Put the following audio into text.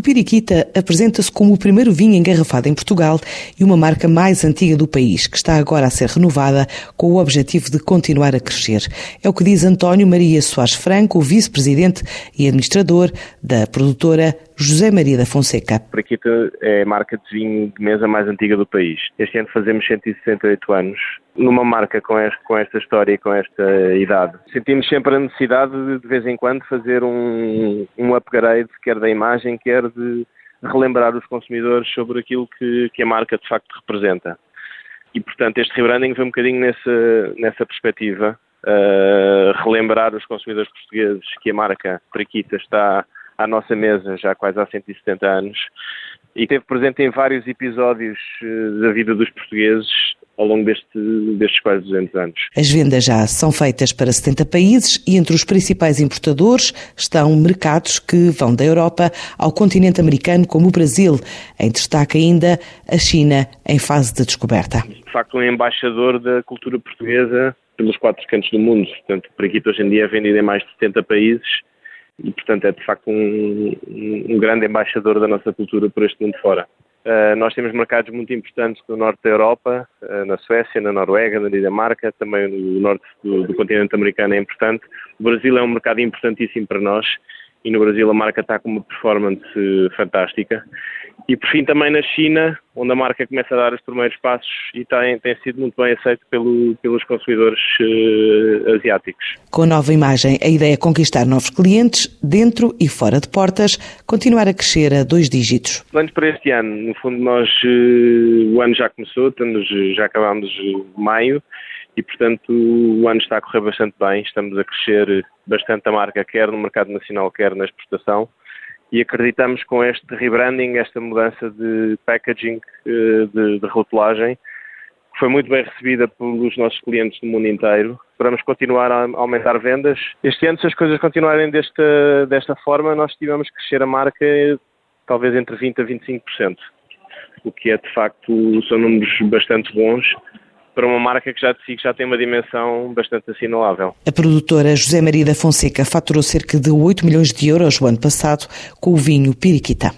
O Piriquita apresenta-se como o primeiro vinho engarrafado em Portugal e uma marca mais antiga do país, que está agora a ser renovada com o objetivo de continuar a crescer. É o que diz António Maria Soares Franco, vice-presidente e administrador da produtora José Maria da Fonseca. Piriquita é a marca de vinho de mesa mais antiga do país. Este ano fazemos 168 anos. Numa marca com, este, com esta história e com esta idade, sentimos sempre a necessidade de, de vez em quando, fazer um, um upgrade, quer da imagem, quer de relembrar os consumidores sobre aquilo que, que a marca de facto representa. E, portanto, este rebranding foi um bocadinho nessa, nessa perspectiva, uh, relembrar os consumidores portugueses que a marca Prequita está à nossa mesa já quase há 170 anos e esteve presente em vários episódios uh, da vida dos portugueses ao longo deste, destes quase 200 anos. As vendas já são feitas para 70 países e entre os principais importadores estão mercados que vão da Europa ao continente americano, como o Brasil. Em destaque ainda a China, em fase de descoberta. De facto, um embaixador da cultura portuguesa pelos quatro cantos do mundo. Portanto, o Periquito hoje em dia é vendido em mais de 70 países e, portanto, é de facto um, um grande embaixador da nossa cultura por este mundo fora. Uh, nós temos mercados muito importantes no norte da Europa, uh, na Suécia, na Noruega, na Dinamarca, também no norte do, do, continente americano é importante. O Brasil é um mercado importantíssimo para nós e no Brasil a marca está com uma performance fantástica. E por fim também na China, onde a marca começa a dar os primeiros passos e tem, tem sido muito bem aceito pelo, pelos consumidores uh, asiáticos. Com a nova imagem, a ideia é conquistar novos clientes dentro e fora de portas, continuar a crescer a dois dígitos. Planos para este ano, no fundo nós, uh, o ano já começou, estamos, já acabámos maio e portanto o ano está a correr bastante bem, estamos a crescer bastante a marca, quer no mercado nacional, quer na exportação e acreditamos com este rebranding, esta mudança de packaging, eh, de, de rotulagem, que foi muito bem recebida pelos nossos clientes do mundo inteiro. Esperamos continuar a aumentar vendas. Este ano, se as coisas continuarem desta, desta forma, nós tivemos que crescer a marca talvez entre 20% a 25%, o que é de facto, são números bastante bons para uma marca que já de si já tem uma dimensão bastante assinalável. A produtora José Maria da Fonseca faturou cerca de 8 milhões de euros o ano passado com o vinho Piriquita.